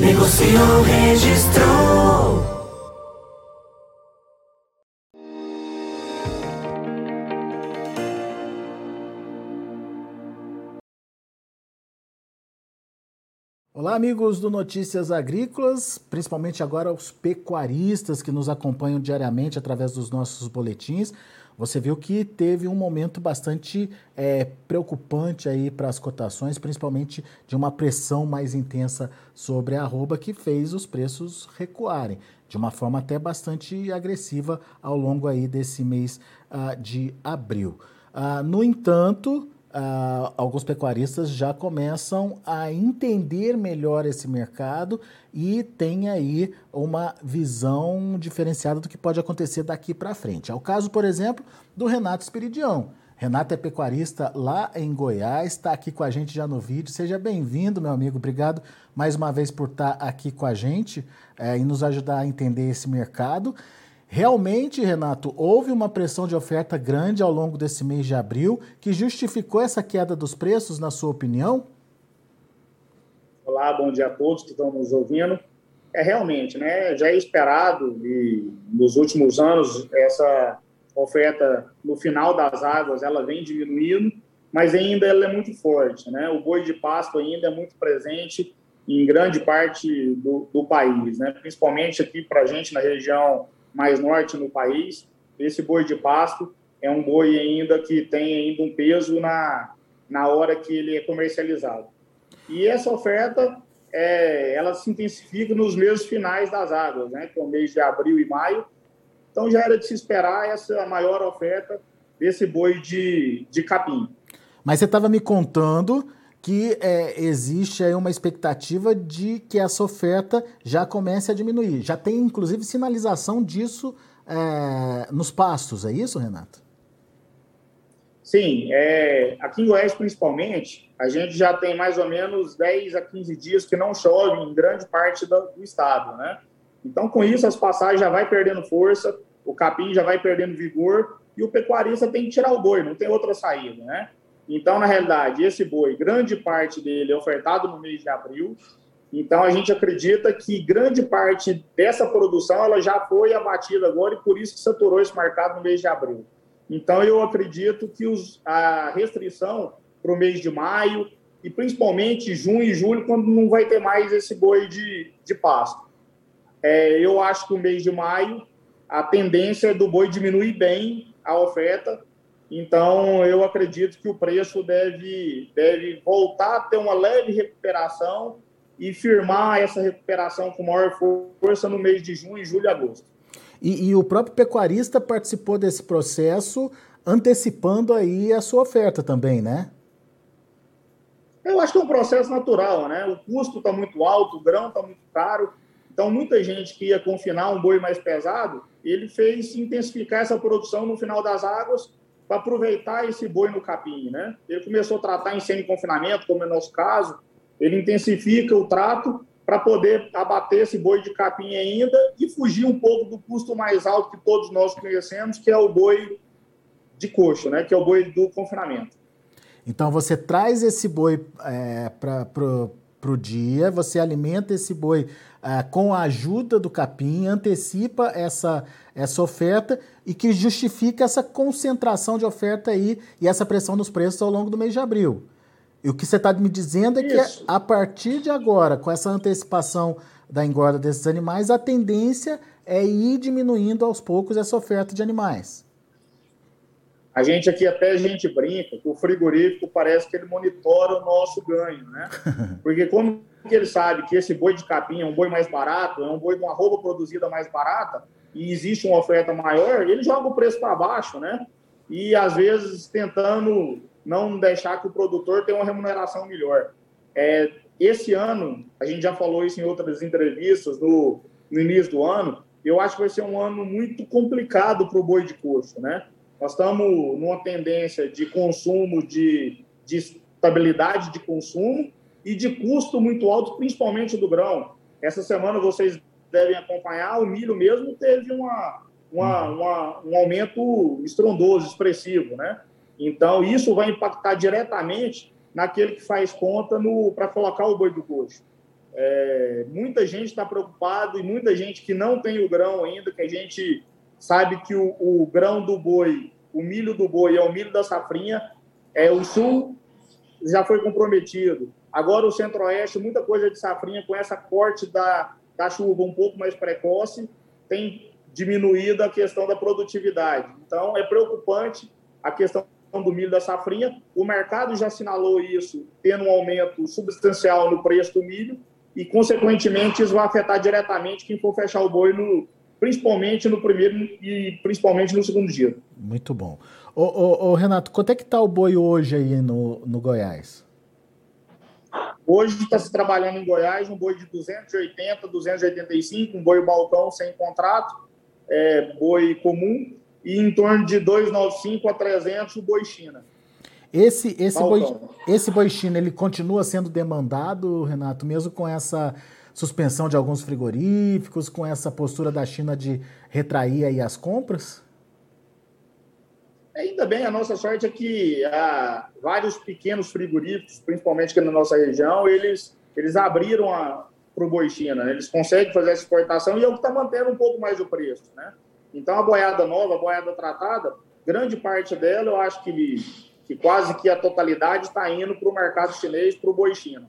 Negociou, registrou. Olá, amigos do Notícias Agrícolas, principalmente agora os pecuaristas que nos acompanham diariamente através dos nossos boletins. Você viu que teve um momento bastante é, preocupante aí para as cotações, principalmente de uma pressão mais intensa sobre a arroba que fez os preços recuarem de uma forma até bastante agressiva ao longo aí desse mês uh, de abril. Uh, no entanto, Uh, alguns pecuaristas já começam a entender melhor esse mercado e tem aí uma visão diferenciada do que pode acontecer daqui para frente. É o caso, por exemplo, do Renato Espiridião. Renato é pecuarista lá em Goiás, está aqui com a gente já no vídeo. Seja bem-vindo, meu amigo. Obrigado mais uma vez por estar tá aqui com a gente é, e nos ajudar a entender esse mercado. Realmente, Renato, houve uma pressão de oferta grande ao longo desse mês de abril que justificou essa queda dos preços, na sua opinião? Olá, bom dia a todos que estão nos ouvindo. É realmente, né? Já é esperado e nos últimos anos essa oferta no final das águas ela vem diminuindo, mas ainda ela é muito forte, né? O boi de pasto ainda é muito presente em grande parte do, do país, né? Principalmente aqui para a gente na região mais norte no país. Esse boi de pasto é um boi ainda que tem ainda um peso na, na hora que ele é comercializado. E essa oferta, é, ela se intensifica nos meses finais das águas, né, que é o mês de abril e maio. Então já era de se esperar essa maior oferta desse boi de, de capim. Mas você estava me contando que é, existe aí uma expectativa de que essa oferta já comece a diminuir. Já tem, inclusive, sinalização disso é, nos pastos, é isso, Renato? Sim, é, aqui em Goiás, principalmente, a gente já tem mais ou menos 10 a 15 dias que não chove em grande parte do, do estado, né? Então, com isso, as passagens já vai perdendo força, o capim já vai perdendo vigor e o pecuarista tem que tirar o boi, não tem outra saída, né? Então, na realidade, esse boi, grande parte dele é ofertado no mês de abril. Então, a gente acredita que grande parte dessa produção ela já foi abatida agora e por isso que saturou esse mercado no mês de abril. Então, eu acredito que os, a restrição para o mês de maio e principalmente junho e julho, quando não vai ter mais esse boi de, de pasto. É, eu acho que o mês de maio, a tendência é do boi diminuir bem a oferta então, eu acredito que o preço deve, deve voltar a ter uma leve recuperação e firmar essa recuperação com maior força no mês de junho, julho e agosto. E, e, o próprio pecuarista participou desse processo, antecipando aí a sua oferta também, né? Eu acho que é um processo natural, né? O custo está muito alto, o grão está muito caro. Então, muita gente que ia confinar um boi mais pesado, ele fez intensificar essa produção no final das águas para aproveitar esse boi no capim, né? Ele começou a tratar em semi-confinamento, como é o nosso caso, ele intensifica o trato para poder abater esse boi de capim ainda e fugir um pouco do custo mais alto que todos nós conhecemos, que é o boi de coxo, né? Que é o boi do confinamento. Então você traz esse boi é, para o dia, você alimenta esse boi ah, com a ajuda do capim, antecipa essa, essa oferta e que justifica essa concentração de oferta aí e essa pressão nos preços ao longo do mês de abril. E o que você está me dizendo é Isso. que a partir de agora, com essa antecipação da engorda desses animais, a tendência é ir diminuindo aos poucos essa oferta de animais. A gente aqui até a gente brinca que o frigorífico parece que ele monitora o nosso ganho, né? Porque como que ele sabe que esse boi de capim é um boi mais barato, é um boi de uma roupa produzida mais barata e existe uma oferta maior, ele joga o preço para baixo, né? E às vezes tentando não deixar que o produtor tenha uma remuneração melhor. É, esse ano, a gente já falou isso em outras entrevistas no, no início do ano, eu acho que vai ser um ano muito complicado para o boi de coxo, né? Nós estamos numa tendência de consumo, de, de estabilidade de consumo e de custo muito alto, principalmente do grão. Essa semana vocês devem acompanhar, o milho mesmo teve uma, uma, uma, um aumento estrondoso, expressivo, né? Então, isso vai impactar diretamente naquele que faz conta para colocar o boi do coxo. É, muita gente está preocupado e muita gente que não tem o grão ainda, que a gente sabe que o, o grão do boi, o milho do boi é o milho da safrinha, é o sul já foi comprometido. Agora o centro-oeste, muita coisa de safrinha com essa corte da, da chuva um pouco mais precoce, tem diminuído a questão da produtividade. Então é preocupante a questão do milho da safrinha. O mercado já assinalou isso, tendo um aumento substancial no preço do milho, e, consequentemente, isso vai afetar diretamente quem for fechar o boi, no, principalmente no primeiro e principalmente no segundo dia. Muito bom. Ô, ô, ô Renato, quanto é que está o boi hoje aí no, no Goiás? Hoje está se trabalhando em Goiás um boi de 280, 285, um boi balcão sem contrato, é, boi comum, e em torno de 295 a 300 o boi China. Esse, esse, boi, esse boi China, ele continua sendo demandado, Renato, mesmo com essa suspensão de alguns frigoríficos, com essa postura da China de retrair aí as compras? Ainda bem, a nossa sorte é que há vários pequenos frigoríficos, principalmente aqui na nossa região, eles, eles abriram para o boi China, né? eles conseguem fazer essa exportação e é o que está mantendo um pouco mais o preço. Né? Então, a boiada nova, a boiada tratada, grande parte dela, eu acho que que quase que a totalidade está indo para o mercado chinês, para o boi chino.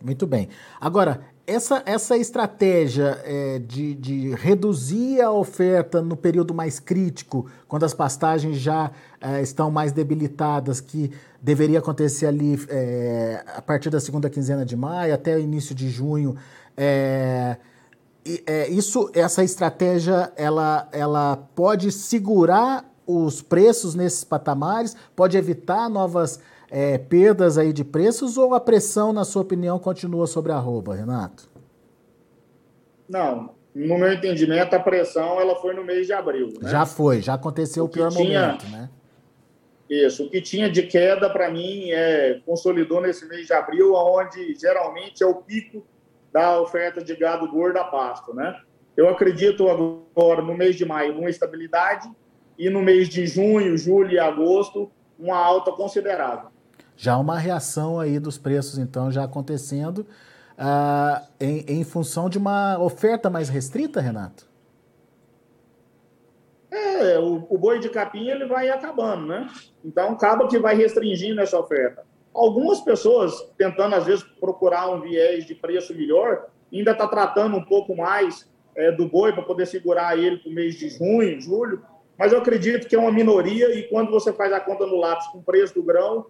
Muito bem. Agora, essa, essa estratégia é, de, de, reduzir a oferta no período mais crítico, quando as pastagens já é, estão mais debilitadas, que deveria acontecer ali é, a partir da segunda quinzena de maio até o início de junho, é, é, isso, essa estratégia, ela, ela pode segurar os preços nesses patamares? Pode evitar novas é, perdas aí de preços ou a pressão, na sua opinião, continua sobre a arroba, Renato? Não, no meu entendimento, a pressão ela foi no mês de abril. Né? Já foi, já aconteceu o, o pior tinha, momento, né? Isso, o que tinha de queda para mim é consolidou nesse mês de abril, onde geralmente é o pico da oferta de gado gordo a pasto, né? Eu acredito agora no mês de maio uma estabilidade e no mês de junho, julho e agosto, uma alta considerável. Já uma reação aí dos preços, então, já acontecendo uh, em, em função de uma oferta mais restrita, Renato? É, o, o, boi de capim ele vai acabando, né? Então acaba que vai restringindo essa oferta. Algumas pessoas tentando às vezes procurar um viés de preço melhor, ainda está tratando um pouco mais é, do boi para poder segurar ele para o mês de junho, julho, mas eu acredito que é uma minoria e quando você faz a conta no lápis com o preço do grão,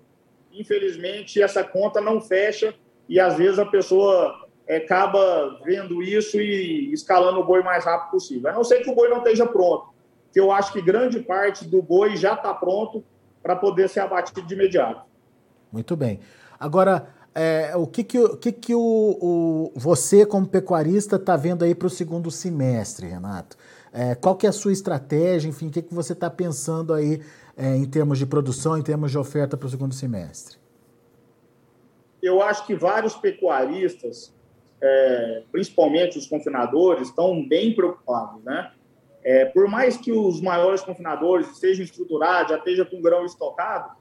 infelizmente essa conta não fecha e às vezes a pessoa é, acaba vendo isso e escalando o boi mais rápido possível. A não ser que o boi não esteja pronto, que eu acho que grande parte do boi já está pronto para poder ser abatido de imediato. Muito bem. Agora, é, o que, que, o, que, que o, o você, como pecuarista, está vendo aí para o segundo semestre, Renato? É, qual que é a sua estratégia, enfim, o que, que você está pensando aí é, em termos de produção, em termos de oferta para o segundo semestre? Eu acho que vários pecuaristas, é, principalmente os confinadores, estão bem preocupados, né? É, por mais que os maiores confinadores estejam estruturados, já estejam com grão estocado,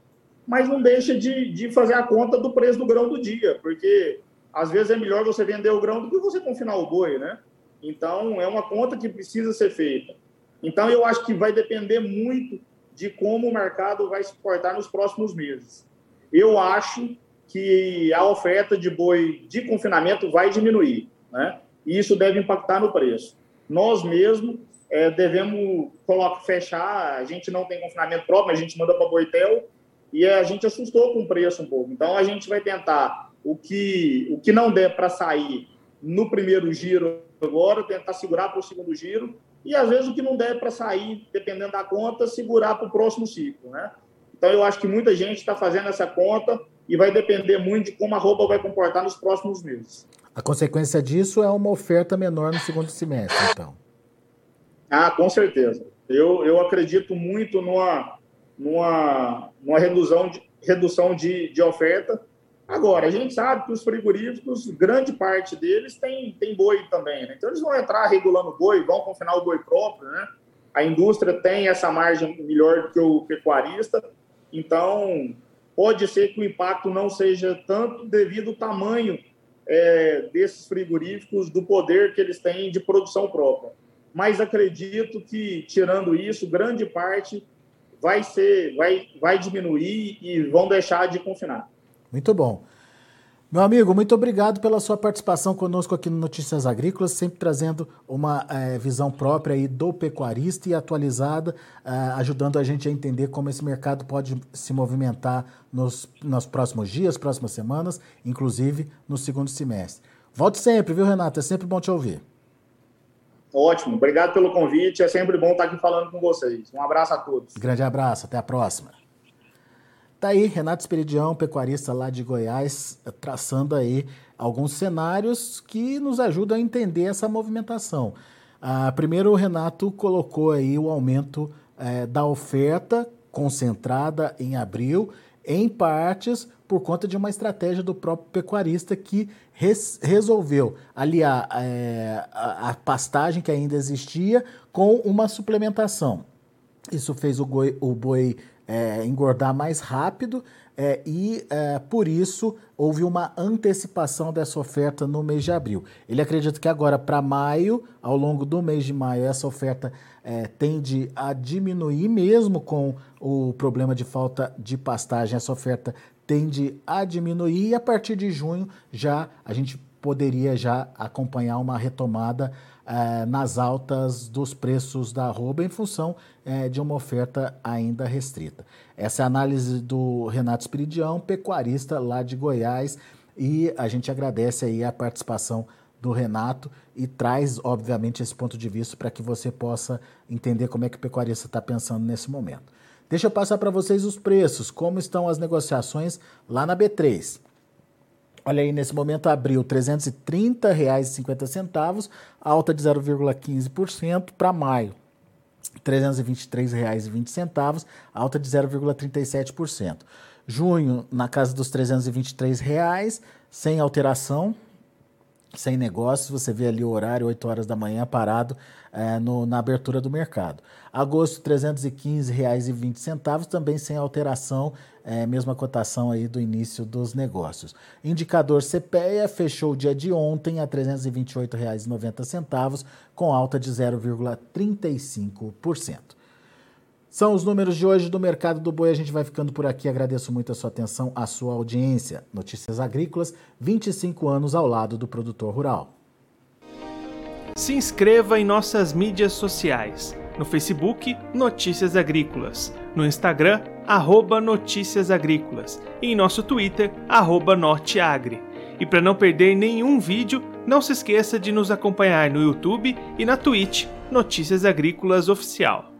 mas não deixa de, de fazer a conta do preço do grão do dia, porque às vezes é melhor você vender o grão do que você confinar o boi, né? Então, é uma conta que precisa ser feita. Então, eu acho que vai depender muito de como o mercado vai se portar nos próximos meses. Eu acho que a oferta de boi de confinamento vai diminuir, né? E isso deve impactar no preço. Nós mesmos é, devemos colocar, fechar, a gente não tem confinamento próprio, a gente manda para Boitel e a gente assustou com o preço um pouco. Então, a gente vai tentar o que, o que não der para sair no primeiro giro agora, tentar segurar para o segundo giro, e às vezes o que não der para sair, dependendo da conta, segurar para o próximo ciclo, né? Então eu acho que muita gente está fazendo essa conta e vai depender muito de como a roupa vai comportar nos próximos meses. A consequência disso é uma oferta menor no segundo semestre, então. Ah, com certeza. Eu, eu acredito muito numa, numa, numa redução, de, redução de, de oferta. Agora, a gente sabe que os frigoríficos, grande parte deles tem, tem boi também, né? Então eles vão entrar regulando boi, vão confinar o boi próprio, né? A indústria tem essa margem melhor do que o pecuarista, então pode ser que o impacto não seja tanto devido ao tamanho é, desses frigoríficos, do poder que eles têm de produção própria. Mas acredito que, tirando isso, grande parte vai ser, vai, vai diminuir e vão deixar de confinar. Muito bom. Meu amigo, muito obrigado pela sua participação conosco aqui no Notícias Agrícolas, sempre trazendo uma é, visão própria aí do pecuarista e atualizada, é, ajudando a gente a entender como esse mercado pode se movimentar nos, nos próximos dias, próximas semanas, inclusive no segundo semestre. Volte sempre, viu, Renato? É sempre bom te ouvir. Ótimo, obrigado pelo convite. É sempre bom estar aqui falando com vocês. Um abraço a todos. Grande abraço, até a próxima. Tá aí Renato Esperidião, pecuarista lá de Goiás, traçando aí alguns cenários que nos ajudam a entender essa movimentação. Ah, primeiro, o Renato colocou aí o aumento eh, da oferta concentrada em abril, em partes por conta de uma estratégia do próprio pecuarista que res, resolveu aliar eh, a, a pastagem que ainda existia com uma suplementação. Isso fez o, goi, o boi é, engordar mais rápido é, e é, por isso houve uma antecipação dessa oferta no mês de abril. Ele acredita que agora para maio, ao longo do mês de maio, essa oferta é, tende a diminuir, mesmo com o problema de falta de pastagem, essa oferta tende a diminuir e a partir de junho já a gente poderia já acompanhar uma retomada eh, nas altas dos preços da arroba em função eh, de uma oferta ainda restrita. Essa é a análise do Renato Espiridião, pecuarista lá de Goiás, e a gente agradece aí a participação do Renato e traz, obviamente, esse ponto de vista para que você possa entender como é que o pecuarista está pensando nesse momento. Deixa eu passar para vocês os preços, como estão as negociações lá na B3. Olha aí, nesse momento abriu R$ 330,50, alta de 0,15% para maio. R$ 323,20, alta de 0,37%. Junho, na casa dos 323 reais, sem alteração, sem negócios, você vê ali o horário, 8 horas da manhã, parado é, no, na abertura do mercado. Agosto, R$ 315,20, também sem alteração, é, mesma cotação aí do início dos negócios. Indicador CPEA fechou o dia de ontem a R$ 328,90, com alta de 0,35%. São os números de hoje do mercado do boi. A gente vai ficando por aqui. Agradeço muito a sua atenção, a sua audiência. Notícias Agrícolas, 25 anos ao lado do produtor rural. Se inscreva em nossas mídias sociais. No Facebook, Notícias Agrícolas. No Instagram, arroba Notícias Agrícolas. E em nosso Twitter, arroba Norteagri. E para não perder nenhum vídeo, não se esqueça de nos acompanhar no YouTube e na Twitch, Notícias Agrícolas Oficial.